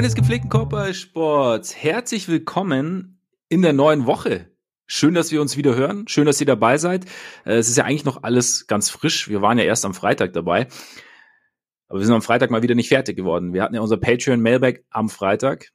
Freunde des gepflegten Körpersports, herzlich willkommen in der neuen Woche. Schön, dass wir uns wieder hören. Schön, dass ihr dabei seid. Äh, es ist ja eigentlich noch alles ganz frisch. Wir waren ja erst am Freitag dabei. Aber wir sind am Freitag mal wieder nicht fertig geworden. Wir hatten ja unser Patreon Mailback am Freitag,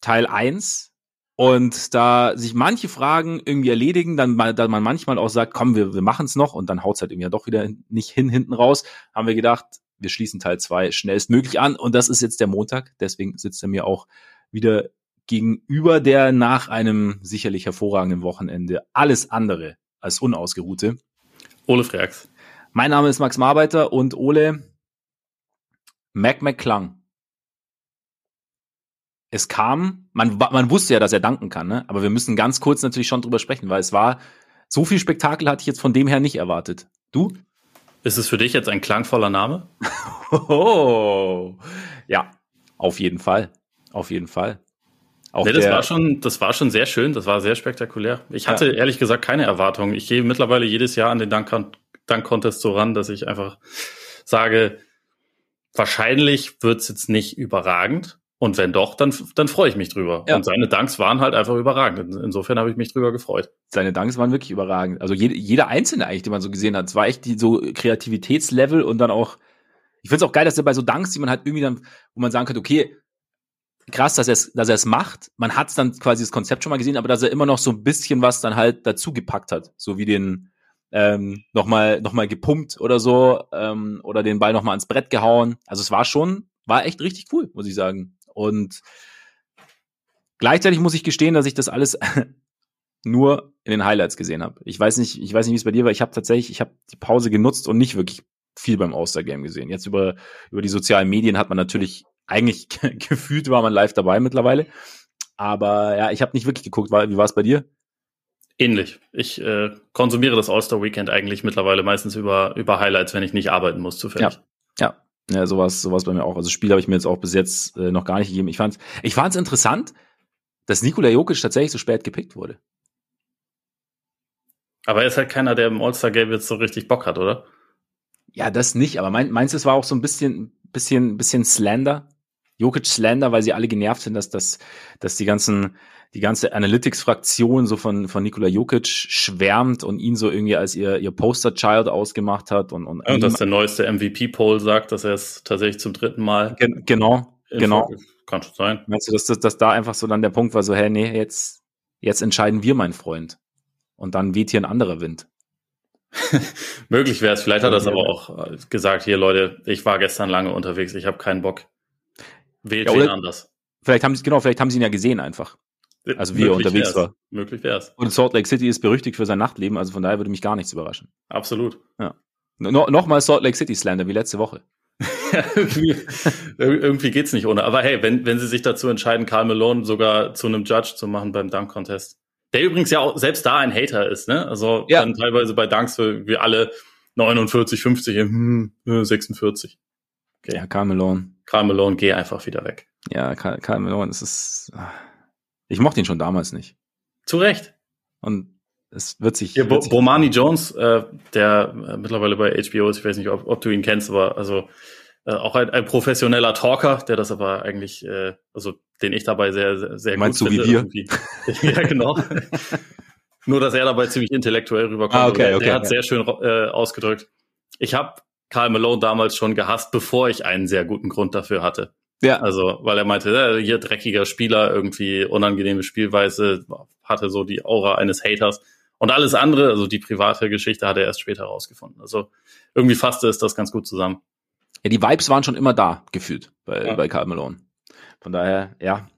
Teil 1. Und da sich manche Fragen irgendwie erledigen, dann, dann man manchmal auch sagt, komm, wir, wir machen es noch und dann haut's halt irgendwie doch wieder nicht hin, hinten raus, haben wir gedacht, wir schließen Teil 2 schnellstmöglich an. Und das ist jetzt der Montag. Deswegen sitzt er mir auch wieder gegenüber, der nach einem sicherlich hervorragenden Wochenende alles andere als unausgeruhte. Ole Freaks. Mein Name ist Max Marbeiter und Ole Mac McClung. Es kam, man, man wusste ja, dass er danken kann, ne? aber wir müssen ganz kurz natürlich schon drüber sprechen, weil es war, so viel Spektakel hatte ich jetzt von dem her nicht erwartet. Du? Ist es für dich jetzt ein klangvoller Name? oh, ja, auf jeden Fall. Auf jeden Fall. Auch nee, das war schon, das war schon sehr schön, das war sehr spektakulär. Ich hatte ja. ehrlich gesagt keine Erwartungen. Ich gehe mittlerweile jedes Jahr an den Dank-Contest so ran, dass ich einfach sage, wahrscheinlich wird's jetzt nicht überragend. Und wenn doch, dann, dann freue ich mich drüber. Ja. Und seine Danks waren halt einfach überragend. Insofern habe ich mich drüber gefreut. Seine Danks waren wirklich überragend. Also jede, jeder einzelne eigentlich, den man so gesehen hat. Es war echt die so Kreativitätslevel und dann auch, ich finde es auch geil, dass er bei so Danks, die man halt irgendwie dann, wo man sagen könnte, okay, krass, dass er es dass er es macht. Man hat dann quasi das Konzept schon mal gesehen, aber dass er immer noch so ein bisschen was dann halt dazu gepackt hat. So wie den ähm, nochmal noch mal gepumpt oder so ähm, oder den Ball nochmal ans Brett gehauen. Also es war schon, war echt richtig cool, muss ich sagen. Und gleichzeitig muss ich gestehen, dass ich das alles nur in den Highlights gesehen habe. Ich weiß nicht, ich weiß nicht, wie es bei dir war. Ich habe tatsächlich, ich habe die Pause genutzt und nicht wirklich viel beim All-Star-Game gesehen. Jetzt über, über die sozialen Medien hat man natürlich eigentlich gefühlt war man live dabei mittlerweile. Aber ja, ich habe nicht wirklich geguckt. Wie war es bei dir? Ähnlich. Ich äh, konsumiere das All-Star-Weekend eigentlich mittlerweile meistens über, über Highlights, wenn ich nicht arbeiten muss, zufällig. Ja, ja. Ja sowas, sowas bei mir auch. Also Spiel habe ich mir jetzt auch bis jetzt äh, noch gar nicht gegeben. Ich fand ich fand's interessant, dass Nikola Jokic tatsächlich so spät gepickt wurde. Aber er ist halt keiner, der im All-Star-Game jetzt so richtig Bock hat, oder? Ja, das nicht. Aber mein, meinst du, es war auch so ein bisschen, bisschen, bisschen Slander? Jokic Slander, weil sie alle genervt sind, dass, dass, dass die ganzen, die ganze Analytics-Fraktion so von, von Nikola Jokic schwärmt und ihn so irgendwie als ihr, ihr Poster-Child ausgemacht hat und, und, ja, und dass der neueste MVP-Poll sagt, dass er es tatsächlich zum dritten Mal. Gen genau, genau. Kann schon sein. Meinst du, dass, dass, dass da einfach so dann der Punkt war, so, hey, nee, jetzt, jetzt entscheiden wir, mein Freund. Und dann weht hier ein anderer Wind. Möglich wäre es. Vielleicht hat er es aber auch gesagt, hier Leute, ich war gestern lange unterwegs, ich habe keinen Bock. Wählt ja, anders. Vielleicht haben sie, genau, vielleicht haben sie ihn ja gesehen einfach. Also wie er unterwegs wär's. war. Möglich wär's. Und Salt Lake City ist berüchtigt für sein Nachtleben, also von daher würde mich gar nichts überraschen. Absolut. Ja. No, Nochmal Salt Lake City Slander wie letzte Woche. irgendwie, irgendwie geht's nicht ohne. Aber hey, wenn, wenn sie sich dazu entscheiden, Karl Malone sogar zu einem Judge zu machen beim Dunk Contest, der übrigens ja auch selbst da ein Hater ist, ne? Also ja. dann teilweise bei Dunks für wir alle 49, 50, hm, 46. Okay. Ja, Karl Malone. Karl Malone, geh einfach wieder weg. Ja, Karl, Karl Malone, es ist. Ich mochte ihn schon damals nicht. Zu Recht. Und es wird sich. Hier, Bo Bomani Jones, äh, der äh, mittlerweile bei HBO ist, ich weiß nicht, ob, ob du ihn kennst, aber also äh, auch ein, ein professioneller Talker, der das aber eigentlich, äh, also den ich dabei sehr, sehr, sehr Meinst gut du finde. Wie wir? ja, genau. Nur, dass er dabei ziemlich intellektuell rüberkommt. Ah, okay, okay, er hat okay. sehr schön äh, ausgedrückt. Ich habe Karl Malone damals schon gehasst, bevor ich einen sehr guten Grund dafür hatte. Ja. Also, weil er meinte, ja, hier dreckiger Spieler, irgendwie unangenehme Spielweise, hatte so die Aura eines Haters. Und alles andere, also die private Geschichte, hat er erst später herausgefunden. Also irgendwie fasste es das ganz gut zusammen. Ja, die Vibes waren schon immer da, gefühlt, bei, ja. bei Karl Malone. Von daher, ja,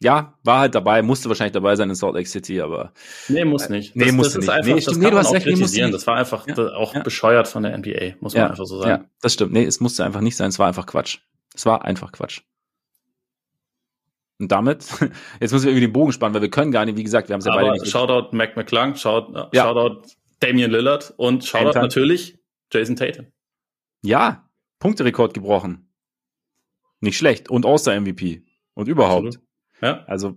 ja, war halt dabei, musste wahrscheinlich dabei sein in Salt Lake City, aber. Nee, muss nicht. Nee, das, muss nicht. Einfach, nee, stimmt, nee, du hast recht, nee, nicht. Das war einfach ja, auch ja. bescheuert von der NBA, muss man ja, einfach so sagen. Ja, das stimmt. Nee, es musste einfach nicht sein, es war einfach Quatsch. Es war einfach Quatsch. Und damit, jetzt müssen wir irgendwie den Bogen spannen, weil wir können gar nicht, wie gesagt, wir haben es ja aber beide nicht. Shoutout Mac McClung, shout. Shoutout Damian Lillard und Shoutout Enter. natürlich Jason Tatum. Ja, Punkterekord gebrochen. Nicht schlecht. Und All-Star-MVP. Und überhaupt. Absolut. Ja. Also,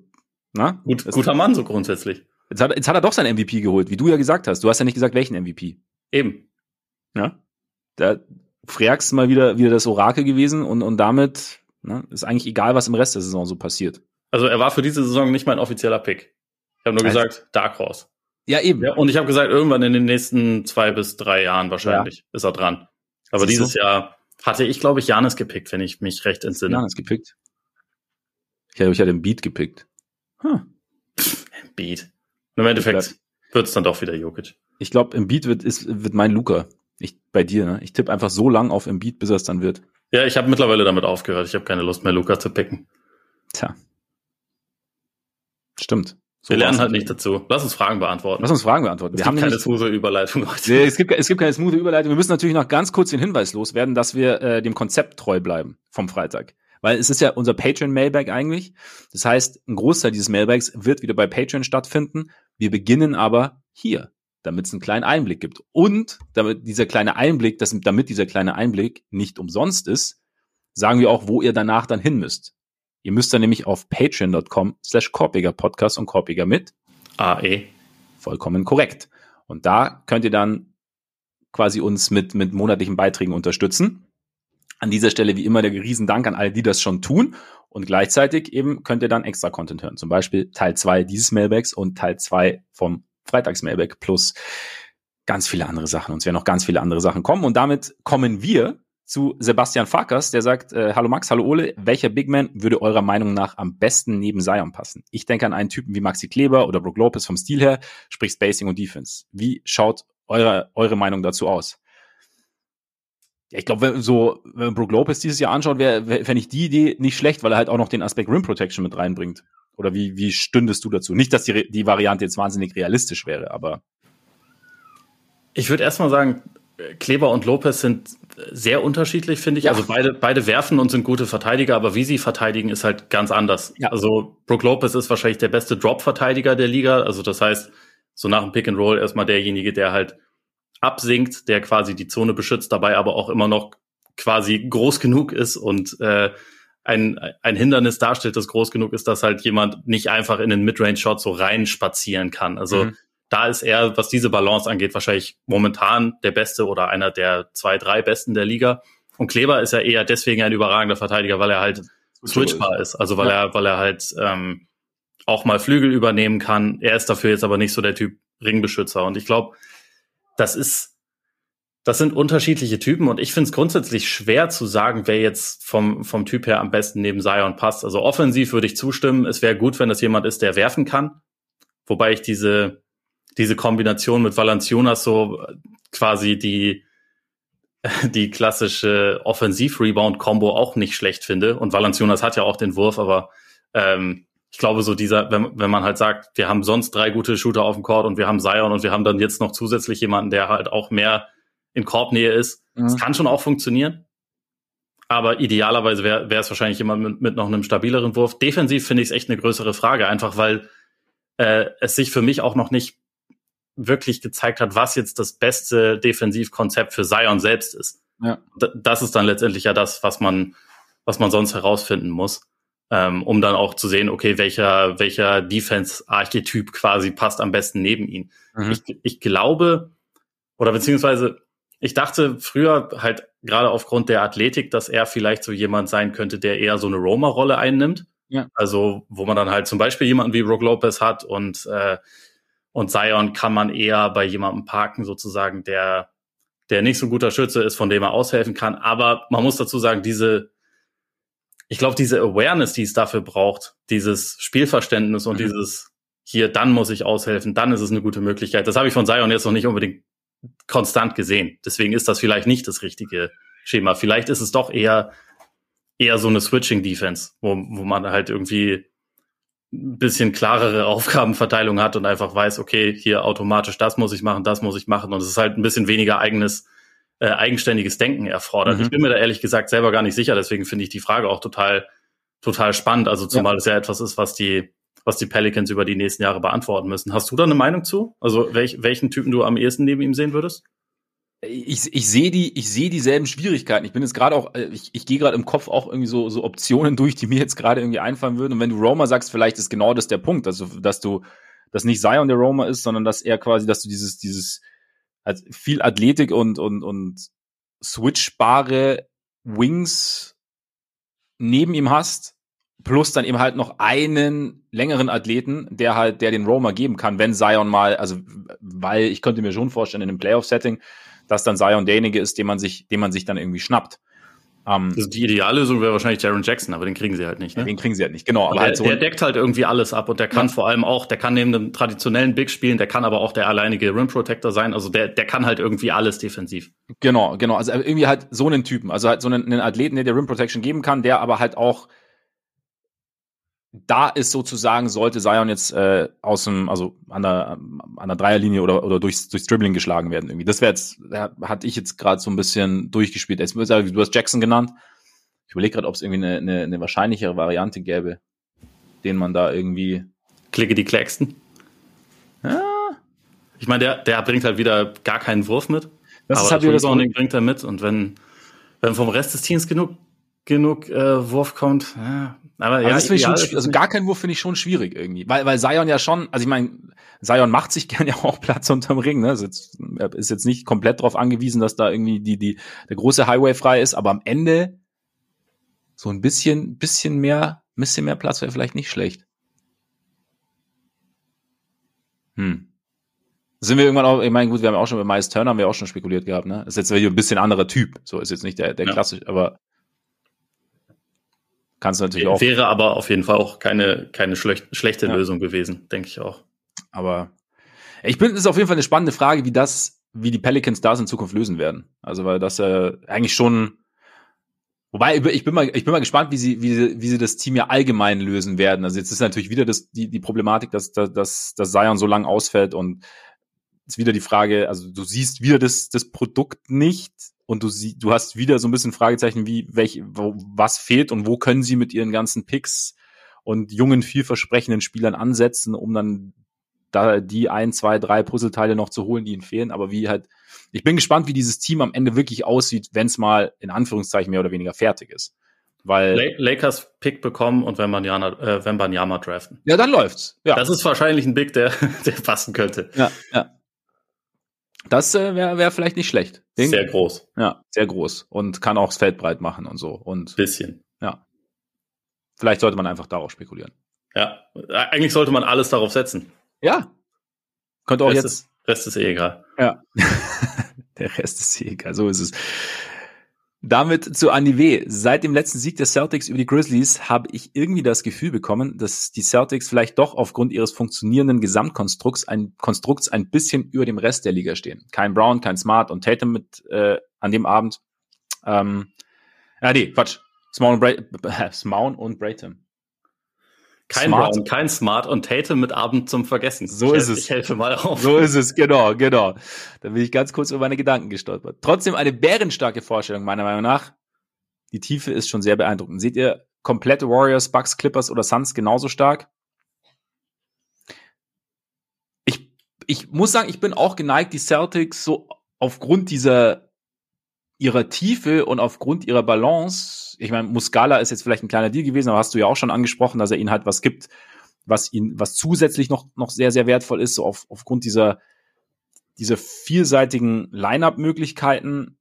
na? Gut, guter Mann so grundsätzlich. Jetzt hat, jetzt hat er doch sein MVP geholt, wie du ja gesagt hast. Du hast ja nicht gesagt, welchen MVP. Eben. Ja. Da Freax mal wieder, wieder das Orakel gewesen und, und damit Ne? Ist eigentlich egal, was im Rest der Saison so passiert. Also er war für diese Saison nicht mein offizieller Pick. Ich habe nur also, gesagt, Dark Horse. Ja, eben. Ja, und ich habe gesagt, irgendwann in den nächsten zwei bis drei Jahren wahrscheinlich ja. ist er dran. Aber Siehst dieses du? Jahr hatte ich, glaube ich, Janis gepickt, wenn ich mich recht entsinne. Janis gepickt? Ich hatte, ich hatte einen Beat gepickt. Huh. Pff, Beat. Und Im Endeffekt wird es dann doch wieder Jokic. Ich glaube, im Beat wird, ist, wird mein Luca. Ich, bei dir, ne? Ich tippe einfach so lang auf Embiid, bis er es dann wird. Ja, ich habe mittlerweile damit aufgehört. Ich habe keine Lust mehr, Luca zu picken. Tja. Stimmt. So wir lernen halt nicht dazu. Lass uns Fragen beantworten. Lass uns Fragen beantworten. Es wir haben keine smooth Überleitung heute. Nee, es gibt, es gibt keine smooth Überleitung. Wir müssen natürlich noch ganz kurz den Hinweis loswerden, dass wir äh, dem Konzept treu bleiben vom Freitag. Weil es ist ja unser Patreon-Mailbag eigentlich. Das heißt, ein Großteil dieses Mailbags wird wieder bei Patreon stattfinden. Wir beginnen aber hier, damit es einen kleinen Einblick gibt. Und damit dieser kleine Einblick, dass, damit dieser kleine Einblick nicht umsonst ist, sagen wir auch, wo ihr danach dann hin müsst. Ihr müsst dann nämlich auf patreon.com slash Korpiger Podcast und Korpiger mit AE. Vollkommen korrekt. Und da könnt ihr dann quasi uns mit, mit monatlichen Beiträgen unterstützen. An dieser Stelle wie immer der Riesendank an alle, die das schon tun. Und gleichzeitig eben könnt ihr dann extra Content hören. Zum Beispiel Teil zwei dieses Mailbags und Teil zwei vom Freitags-Mailbag plus ganz viele andere Sachen. Und es werden noch ganz viele andere Sachen kommen. Und damit kommen wir zu Sebastian Farkas, der sagt, äh, hallo Max, hallo Ole, welcher Big Man würde eurer Meinung nach am besten neben Zion passen? Ich denke an einen Typen wie Maxi Kleber oder Brook Lopez vom Stil her, sprich Spacing und Defense. Wie schaut eure, eure Meinung dazu aus? Ja, ich glaube, so, wenn man Brook Lopez dieses Jahr anschaut, wäre wär, fänd ich die Idee nicht schlecht, weil er halt auch noch den Aspekt Rim Protection mit reinbringt. Oder wie, wie stündest du dazu? Nicht, dass die, die Variante jetzt wahnsinnig realistisch wäre, aber. Ich würde erstmal sagen, Kleber und Lopez sind sehr unterschiedlich, finde ich. Ja. Also beide, beide werfen und sind gute Verteidiger, aber wie sie verteidigen, ist halt ganz anders. Ja. Also Brook Lopez ist wahrscheinlich der beste Drop-Verteidiger der Liga. Also das heißt, so nach dem Pick and Roll erstmal derjenige, der halt absinkt, der quasi die Zone beschützt, dabei aber auch immer noch quasi groß genug ist und äh, ein, ein Hindernis darstellt, das groß genug ist, dass halt jemand nicht einfach in den Midrange-Shot so rein spazieren kann. Also mhm da ist er, was diese Balance angeht, wahrscheinlich momentan der Beste oder einer der zwei, drei Besten der Liga. Und Kleber ist ja eher deswegen ein überragender Verteidiger, weil er halt switchbar ist. Also weil ja. er, weil er halt ähm, auch mal Flügel übernehmen kann. Er ist dafür jetzt aber nicht so der Typ Ringbeschützer. Und ich glaube, das ist, das sind unterschiedliche Typen und ich finde es grundsätzlich schwer zu sagen, wer jetzt vom, vom Typ her am besten neben Zion passt. Also offensiv würde ich zustimmen. Es wäre gut, wenn das jemand ist, der werfen kann. Wobei ich diese, diese Kombination mit Valanciunas so quasi die, die klassische Offensiv-Rebound-Kombo auch nicht schlecht finde. Und Valanciunas hat ja auch den Wurf, aber ähm, ich glaube, so dieser, wenn, wenn man halt sagt, wir haben sonst drei gute Shooter auf dem Court und wir haben Zion und wir haben dann jetzt noch zusätzlich jemanden, der halt auch mehr in Korbnähe ist, mhm. das kann schon auch funktionieren. Aber idealerweise wäre es wahrscheinlich jemand mit, mit noch einem stabileren Wurf. Defensiv finde ich es echt eine größere Frage, einfach weil äh, es sich für mich auch noch nicht wirklich gezeigt hat, was jetzt das beste Defensivkonzept für Zion selbst ist. Ja. Das ist dann letztendlich ja das, was man, was man sonst herausfinden muss, ähm, um dann auch zu sehen, okay, welcher, welcher Defense-Archetyp quasi passt am besten neben ihn. Mhm. Ich, ich glaube, oder beziehungsweise ich dachte früher halt gerade aufgrund der Athletik, dass er vielleicht so jemand sein könnte, der eher so eine Roma-Rolle einnimmt. Ja. Also, wo man dann halt zum Beispiel jemanden wie Brook Lopez hat und äh, und Zion kann man eher bei jemandem parken, sozusagen, der, der nicht so ein guter Schütze ist, von dem er aushelfen kann. Aber man muss dazu sagen, diese, ich glaube, diese Awareness, die es dafür braucht, dieses Spielverständnis und mhm. dieses hier, dann muss ich aushelfen, dann ist es eine gute Möglichkeit. Das habe ich von Zion jetzt noch nicht unbedingt konstant gesehen. Deswegen ist das vielleicht nicht das richtige Schema. Vielleicht ist es doch eher, eher so eine Switching-Defense, wo, wo man halt irgendwie ein bisschen klarere Aufgabenverteilung hat und einfach weiß, okay, hier automatisch das muss ich machen, das muss ich machen und es ist halt ein bisschen weniger eigenes, äh, eigenständiges Denken erfordert. Mhm. Ich bin mir da ehrlich gesagt selber gar nicht sicher, deswegen finde ich die Frage auch total, total spannend. Also zumal ja. es ja etwas ist, was die, was die Pelicans über die nächsten Jahre beantworten müssen. Hast du da eine Meinung zu? Also welch, welchen Typen du am ehesten neben ihm sehen würdest? ich, ich sehe die, ich sehe dieselben Schwierigkeiten. Ich bin jetzt gerade auch, äh, ich, ich gehe gerade im Kopf auch irgendwie so, so Optionen durch, die mir jetzt gerade irgendwie einfallen würden. Und wenn du Roma sagst, vielleicht ist genau das der Punkt, also dass du, dass nicht Zion der Roma ist, sondern dass er quasi, dass du dieses, dieses also viel Athletik und und und switchbare Wings neben ihm hast, plus dann eben halt noch einen längeren Athleten, der halt, der den Roamer geben kann, wenn Zion mal, also, weil ich könnte mir schon vorstellen, in einem Playoff-Setting, dass dann Zion derjenige ist, den man sich, den man sich dann irgendwie schnappt. Um, ähm, also die Ideallösung wäre wahrscheinlich Jaron Jackson, aber den kriegen sie halt nicht. Ne? Den kriegen sie halt nicht, genau. Aber der, halt so der deckt halt irgendwie alles ab und der kann ja. vor allem auch, der kann neben einem traditionellen Big spielen, der kann aber auch der alleinige Rim Protector sein. Also der, der kann halt irgendwie alles defensiv. Genau, genau. Also irgendwie halt so einen Typen, also halt so einen, einen Athleten, der der Rim Protection geben kann, der aber halt auch da ist sozusagen, sollte Zion jetzt äh, aus dem, also an der, an der Dreierlinie oder, oder durchs, durchs Dribbling geschlagen werden irgendwie. Das wäre jetzt, da hatte ich jetzt gerade so ein bisschen durchgespielt. Jetzt, du hast Jackson genannt. Ich überlege gerade, ob es irgendwie eine, eine, eine wahrscheinlichere Variante gäbe, den man da irgendwie. Klicke die Claxton. Ja. Ich meine, der, der bringt halt wieder gar keinen Wurf mit. Das aber ist halt wieder das bringt er mit. Und wenn, wenn vom Rest des Teams genug genug äh, Wurf kommt. Ja. Aber also ja, das ich schon, also gar kein Wurf finde ich schon schwierig irgendwie, weil weil Zion ja schon, also ich meine, Zion macht sich gern ja auch Platz unterm Ring, ne? Ist jetzt, ist jetzt nicht komplett darauf angewiesen, dass da irgendwie die die der große Highway frei ist, aber am Ende so ein bisschen bisschen mehr, bisschen mehr Platz wäre vielleicht nicht schlecht. Hm. Sind wir irgendwann auch, ich meine, gut, wir haben auch schon bei Miles Turner haben wir auch schon spekuliert gehabt, ne? Ist jetzt ein bisschen anderer Typ, so ist jetzt nicht der der ja. klassisch, aber kannst du natürlich auch. Wäre aber auf jeden Fall auch keine, keine schlecht, schlechte ja. Lösung gewesen, denke ich auch. Aber ich bin, es ist auf jeden Fall eine spannende Frage, wie das, wie die Pelicans das in Zukunft lösen werden. Also, weil das äh, eigentlich schon, wobei ich bin mal, ich bin mal gespannt, wie sie, wie sie, wie sie das Team ja allgemein lösen werden. Also jetzt ist natürlich wieder das, die, die Problematik, dass, dass, dass, dass Zion so lang ausfällt und ist wieder die Frage, also du siehst wieder das, das Produkt nicht und du, sie, du hast wieder so ein bisschen Fragezeichen, wie, welch, wo, was fehlt und wo können sie mit ihren ganzen Picks und jungen, vielversprechenden Spielern ansetzen, um dann da die ein, zwei, drei Puzzleteile noch zu holen, die ihnen fehlen. Aber wie halt, ich bin gespannt, wie dieses Team am Ende wirklich aussieht, wenn es mal in Anführungszeichen mehr oder weniger fertig ist. Weil Lakers Pick bekommen und wenn Banyama, äh, wenn Banyama draften. Ja, dann läuft's. Ja. Das ist wahrscheinlich ein Big, der, der passen könnte. Ja, ja. Das äh, wäre wär vielleicht nicht schlecht. Den, sehr groß. Ja, sehr groß. Und kann auch das Feld breit machen und so. Und, Bisschen. Ja. Vielleicht sollte man einfach darauf spekulieren. Ja, eigentlich sollte man alles darauf setzen. Ja. Könnte auch Rest jetzt. Ist, Rest ist eh egal. Ja. Der Rest ist eh egal. So ist es. Damit zu Andy W. Seit dem letzten Sieg der Celtics über die Grizzlies habe ich irgendwie das Gefühl bekommen, dass die Celtics vielleicht doch aufgrund ihres funktionierenden Gesamtkonstrukts ein, Konstrukts ein bisschen über dem Rest der Liga stehen. Kein Brown, kein Smart und Tatum mit äh, an dem Abend. Ähm, ja, nee, Quatsch. Small und, Small und Brayton. Kein Smart. Brown, kein Smart und Tatum mit Abend zum Vergessen. So ich ist es. Ich helfe mal auf. So ist es, genau, genau. Da bin ich ganz kurz über meine Gedanken gestolpert. Trotzdem eine bärenstarke Vorstellung, meiner Meinung nach. Die Tiefe ist schon sehr beeindruckend. Seht ihr komplette Warriors, Bucks, Clippers oder Suns genauso stark? Ich, ich muss sagen, ich bin auch geneigt, die Celtics so aufgrund dieser ihrer Tiefe und aufgrund ihrer Balance, ich meine, Muscala ist jetzt vielleicht ein kleiner Deal gewesen, aber hast du ja auch schon angesprochen, dass er ihnen halt was gibt, was ihn, was zusätzlich noch, noch sehr, sehr wertvoll ist, so auf, aufgrund dieser, dieser vielseitigen Line-Up-Möglichkeiten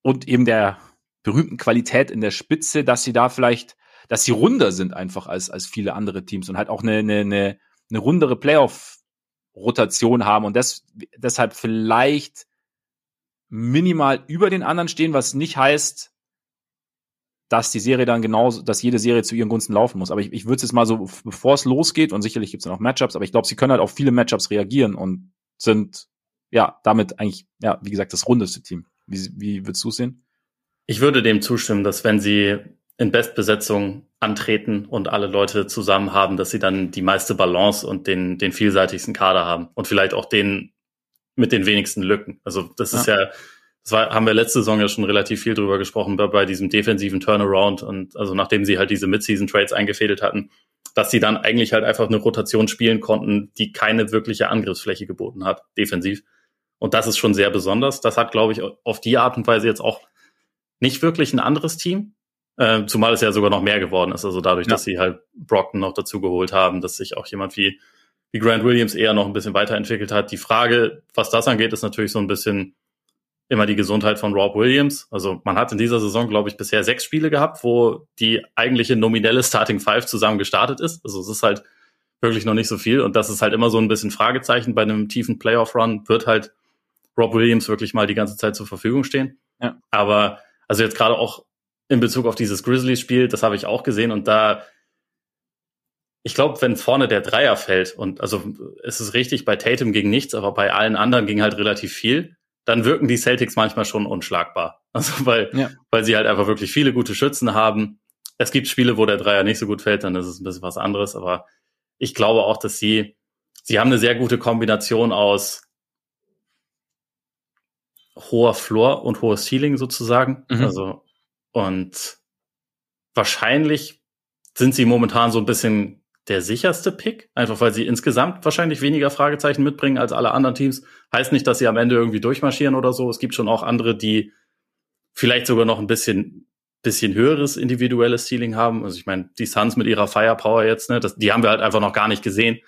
und eben der berühmten Qualität in der Spitze, dass sie da vielleicht, dass sie runder sind einfach als, als viele andere Teams und halt auch eine, eine, eine, eine rundere Playoff-Rotation haben und das, deshalb vielleicht minimal über den anderen stehen, was nicht heißt, dass die Serie dann genauso, dass jede Serie zu ihren Gunsten laufen muss. Aber ich, ich würde es jetzt mal so, bevor es losgeht, und sicherlich gibt es noch Matchups, aber ich glaube, sie können halt auf viele Matchups reagieren und sind ja damit eigentlich, ja, wie gesagt, das rundeste Team. Wie, wie würdest du sehen? Ich würde dem zustimmen, dass wenn sie in Bestbesetzung antreten und alle Leute zusammen haben, dass sie dann die meiste Balance und den, den vielseitigsten Kader haben und vielleicht auch den mit den wenigsten Lücken. Also das ist ja, das war, haben wir letzte Saison ja schon relativ viel drüber gesprochen bei, bei diesem defensiven Turnaround und also nachdem sie halt diese Midseason-Trades eingefädelt hatten, dass sie dann eigentlich halt einfach eine Rotation spielen konnten, die keine wirkliche Angriffsfläche geboten hat, defensiv. Und das ist schon sehr besonders. Das hat, glaube ich, auf die Art und Weise jetzt auch nicht wirklich ein anderes Team. Äh, zumal es ja sogar noch mehr geworden ist. Also dadurch, ja. dass sie halt Brockton noch dazu geholt haben, dass sich auch jemand wie wie Grant Williams eher noch ein bisschen weiterentwickelt hat. Die Frage, was das angeht, ist natürlich so ein bisschen, immer die Gesundheit von Rob Williams. Also man hat in dieser Saison, glaube ich, bisher sechs Spiele gehabt, wo die eigentliche nominelle Starting Five zusammen gestartet ist. Also es ist halt wirklich noch nicht so viel. Und das ist halt immer so ein bisschen Fragezeichen bei einem tiefen Playoff-Run. Wird halt Rob Williams wirklich mal die ganze Zeit zur Verfügung stehen? Ja. Aber also jetzt gerade auch in Bezug auf dieses Grizzlies-Spiel, das habe ich auch gesehen und da ich glaube, wenn vorne der Dreier fällt und also es ist richtig, bei Tatum ging nichts, aber bei allen anderen ging halt relativ viel, dann wirken die Celtics manchmal schon unschlagbar. Also weil, ja. weil sie halt einfach wirklich viele gute Schützen haben. Es gibt Spiele, wo der Dreier nicht so gut fällt, dann ist es ein bisschen was anderes, aber ich glaube auch, dass sie, sie haben eine sehr gute Kombination aus hoher Floor und hohes Ceiling sozusagen. Mhm. Also, und wahrscheinlich sind sie momentan so ein bisschen der sicherste Pick, einfach weil sie insgesamt wahrscheinlich weniger Fragezeichen mitbringen als alle anderen Teams. Heißt nicht, dass sie am Ende irgendwie durchmarschieren oder so. Es gibt schon auch andere, die vielleicht sogar noch ein bisschen, bisschen höheres individuelles Ceiling haben. Also ich meine, die Suns mit ihrer Firepower jetzt, ne, das, die haben wir halt einfach noch gar nicht gesehen.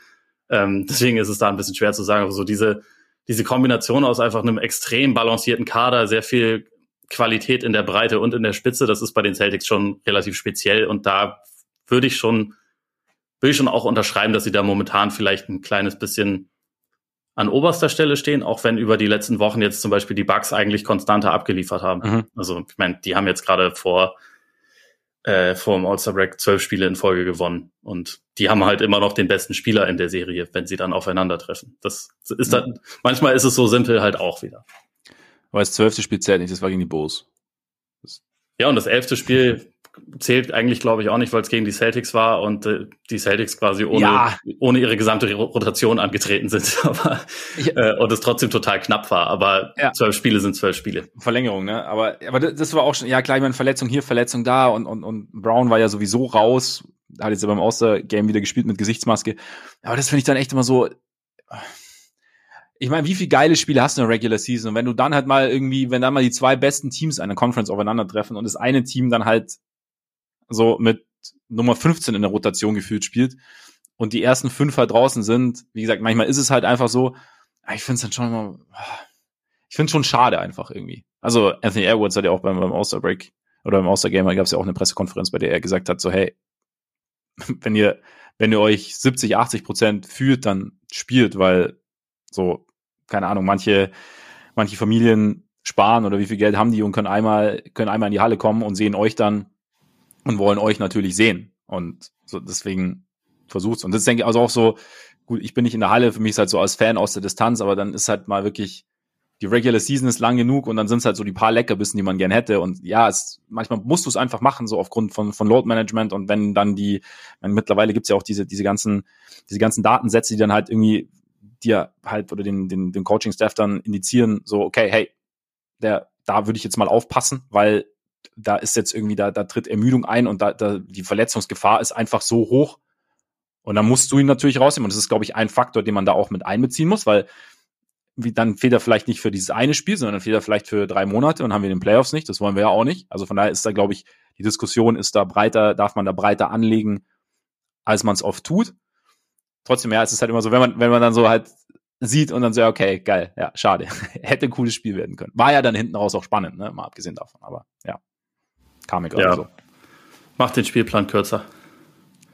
Ähm, deswegen ist es da ein bisschen schwer zu sagen. Aber so diese, diese Kombination aus einfach einem extrem balancierten Kader, sehr viel Qualität in der Breite und in der Spitze, das ist bei den Celtics schon relativ speziell. Und da würde ich schon will ich schon auch unterschreiben, dass sie da momentan vielleicht ein kleines bisschen an oberster Stelle stehen, auch wenn über die letzten Wochen jetzt zum Beispiel die Bugs eigentlich konstanter abgeliefert haben. Mhm. Also ich meine, die haben jetzt gerade vor äh, vor dem All-Star Break zwölf Spiele in Folge gewonnen und die haben halt immer noch den besten Spieler in der Serie, wenn sie dann aufeinandertreffen. Das ist dann, mhm. manchmal ist es so simpel halt auch wieder. Aber das zwölfte Spiel zählt nicht, das war gegen die Bulls. Ja, und das elfte Spiel zählt eigentlich, glaube ich, auch nicht, weil es gegen die Celtics war und äh, die Celtics quasi ohne, ja. ohne ihre gesamte Rotation angetreten sind. Aber, äh, und es trotzdem total knapp war. Aber ja. zwölf Spiele sind zwölf Spiele. Verlängerung, ne? Aber, aber das war auch schon, ja klar, ich meine, Verletzung hier, Verletzung da und, und, und Brown war ja sowieso raus. Hat jetzt ja beim Oster-Game wieder gespielt mit Gesichtsmaske. Aber das finde ich dann echt immer so. Ich meine, wie viele geile Spiele hast du in der Regular Season? Und wenn du dann halt mal irgendwie, wenn dann mal die zwei besten Teams einer Conference aufeinandertreffen und das eine Team dann halt so mit Nummer 15 in der Rotation gefühlt spielt und die ersten fünf halt draußen sind, wie gesagt, manchmal ist es halt einfach so, ich finde es dann schon immer, ich finde schon schade einfach irgendwie. Also Anthony Edwards hat ja auch beim, beim All-Star Break oder beim All-Star Game, gab es ja auch eine Pressekonferenz, bei der er gesagt hat, so hey, wenn ihr, wenn ihr euch 70, 80 Prozent fühlt, dann spielt, weil so, keine Ahnung, manche, manche Familien sparen oder wie viel Geld haben die und können einmal, können einmal in die Halle kommen und sehen euch dann und wollen euch natürlich sehen. Und so deswegen versucht's. Und das denke ich also auch so, gut, ich bin nicht in der Halle, für mich ist halt so als Fan aus der Distanz, aber dann ist halt mal wirklich, die Regular Season ist lang genug und dann sind es halt so die paar Leckerbissen, die man gern hätte. Und ja, es, manchmal musst du es einfach machen, so aufgrund von, von Load Management. Und wenn dann die, meine, mittlerweile gibt's ja auch diese, diese ganzen, diese ganzen Datensätze, die dann halt irgendwie dir halt oder den, den, den Coaching-Staff dann indizieren, so, okay, hey, der, da würde ich jetzt mal aufpassen, weil da ist jetzt irgendwie, da, da tritt Ermüdung ein und da, da die Verletzungsgefahr ist einfach so hoch. Und dann musst du ihn natürlich rausnehmen. Und das ist, glaube ich, ein Faktor, den man da auch mit einbeziehen muss, weil wie, dann fehlt er vielleicht nicht für dieses eine Spiel, sondern dann fehlt er vielleicht für drei Monate und haben wir den Playoffs nicht. Das wollen wir ja auch nicht. Also von daher ist da, glaube ich, die Diskussion ist da breiter, darf man da breiter anlegen, als man es oft tut. Trotzdem, ja, es ist halt immer so, wenn man, wenn man dann so halt sieht und dann so, okay, geil, ja, schade. Hätte ein cooles Spiel werden können. War ja dann hinten raus auch spannend, ne? Mal abgesehen davon, aber ja. Kam mir gerade ja. so. Macht den Spielplan kürzer.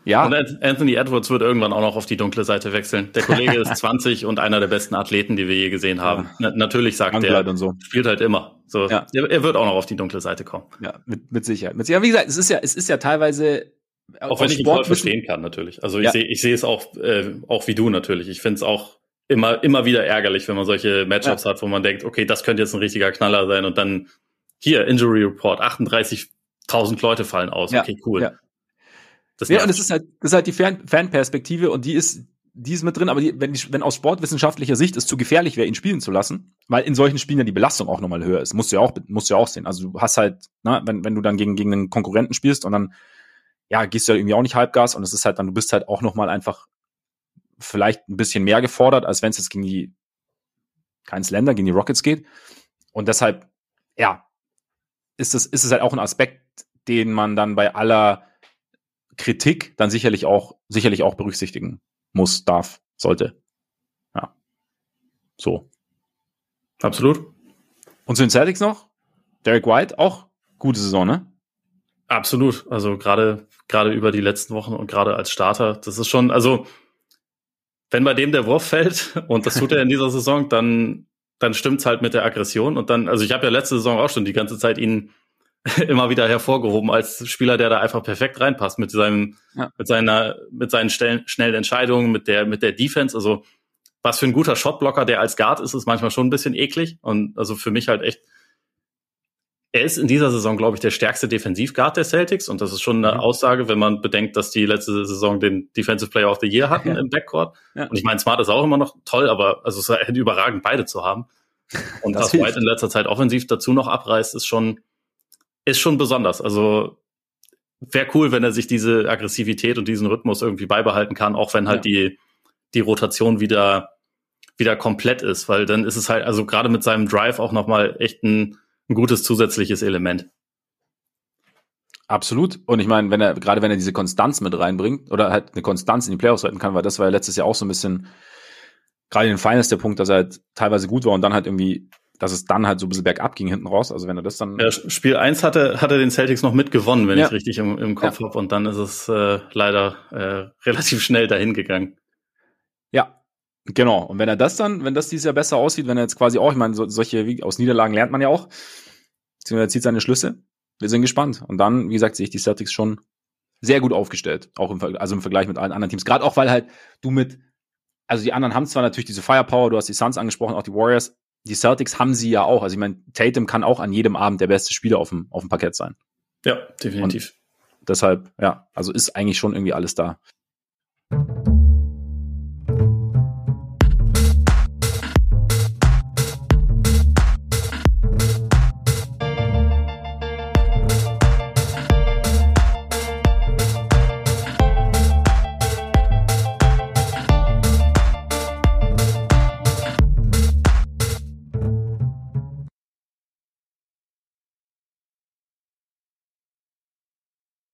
Ja. Und Anthony Edwards wird irgendwann auch noch auf die dunkle Seite wechseln. Der Kollege ist 20 und einer der besten Athleten, die wir je gesehen haben. Ja. Na, natürlich sagt er, so. spielt halt immer. So, ja. er, er, wird auch noch auf die dunkle Seite kommen. Ja, mit, mit Sicherheit. Mit Sicherheit. Wie gesagt, es ist ja, es ist ja teilweise auch wenn ich ihn voll verstehen kann, natürlich. Also ich ja. sehe, ich sehe es auch, äh, auch wie du natürlich. Ich finde es auch immer, immer wieder ärgerlich, wenn man solche Matchups ja. hat, wo man denkt, okay, das könnte jetzt ein richtiger Knaller sein und dann hier Injury Report, 38 tausend Leute fallen aus. Ja, okay, cool. Ja. Das ja, und das ist halt, das ist halt die Fan Fanperspektive und die ist, die ist mit drin, aber die, wenn, die, wenn aus sportwissenschaftlicher Sicht es zu gefährlich wäre, ihn spielen zu lassen, weil in solchen Spielen ja die Belastung auch nochmal höher ist, musst du ja auch, musst du ja auch sehen. Also du hast halt, na, ne, wenn, wenn du dann gegen, gegen einen Konkurrenten spielst und dann, ja, gehst du ja irgendwie auch nicht Halbgas und es ist halt dann, du bist halt auch nochmal einfach vielleicht ein bisschen mehr gefordert, als wenn es jetzt gegen die keins Länder, gegen die Rockets geht. Und deshalb, ja, ist es, ist es halt auch ein Aspekt, den man dann bei aller Kritik dann sicherlich auch, sicherlich auch berücksichtigen muss, darf, sollte. Ja. So. Absolut. Und zu den Celtics noch? Derek White, auch gute Saison, ne? Absolut. Also gerade, gerade über die letzten Wochen und gerade als Starter, das ist schon, also, wenn bei dem der Wurf fällt, und das tut er in dieser Saison, dann, dann stimmt's halt mit der Aggression. Und dann, also ich habe ja letzte Saison auch schon die ganze Zeit ihn immer wieder hervorgehoben als Spieler, der da einfach perfekt reinpasst mit seinem, ja. mit seiner, mit seinen schnellen Entscheidungen, mit der, mit der Defense. Also was für ein guter Shotblocker, der als Guard ist, ist manchmal schon ein bisschen eklig. Und also für mich halt echt, er ist in dieser Saison, glaube ich, der stärkste Defensivguard der Celtics. Und das ist schon eine mhm. Aussage, wenn man bedenkt, dass die letzte Saison den Defensive Player of the Year hatten ja. im Backcourt. Ja. Und ich meine, Smart ist auch immer noch toll, aber also es ist halt überragend, beide zu haben. Und das dass White in letzter Zeit offensiv dazu noch abreißt, ist schon, ist schon besonders. Also wäre cool, wenn er sich diese Aggressivität und diesen Rhythmus irgendwie beibehalten kann, auch wenn halt ja. die, die Rotation wieder wieder komplett ist, weil dann ist es halt, also gerade mit seinem Drive auch nochmal echt ein, ein gutes zusätzliches Element. Absolut. Und ich meine, wenn er, gerade wenn er diese Konstanz mit reinbringt oder halt eine Konstanz in die Playoffs retten kann, weil das war ja letztes Jahr auch so ein bisschen, gerade in den Finals der Punkt, dass er halt teilweise gut war und dann halt irgendwie, dass es dann halt so ein bisschen bergab ging hinten raus. Also wenn er das dann. Ja, Spiel 1 hatte, hatte den Celtics noch mitgewonnen, wenn ja. ich richtig im, im Kopf ja. habe. Und dann ist es äh, leider äh, relativ schnell dahin gegangen. Ja, Genau. Und wenn er das dann, wenn das dieses Jahr besser aussieht, wenn er jetzt quasi auch, ich meine, so, solche, wie, aus Niederlagen lernt man ja auch, er zieht seine Schlüsse. Wir sind gespannt. Und dann, wie gesagt, sehe ich die Celtics schon sehr gut aufgestellt, auch im, also im Vergleich mit allen anderen Teams. Gerade auch, weil halt du mit, also die anderen haben zwar natürlich diese Firepower, du hast die Suns angesprochen, auch die Warriors. Die Celtics haben sie ja auch. Also ich meine, Tatum kann auch an jedem Abend der beste Spieler auf dem, auf dem Parkett sein. Ja, definitiv. Und deshalb, ja, also ist eigentlich schon irgendwie alles da.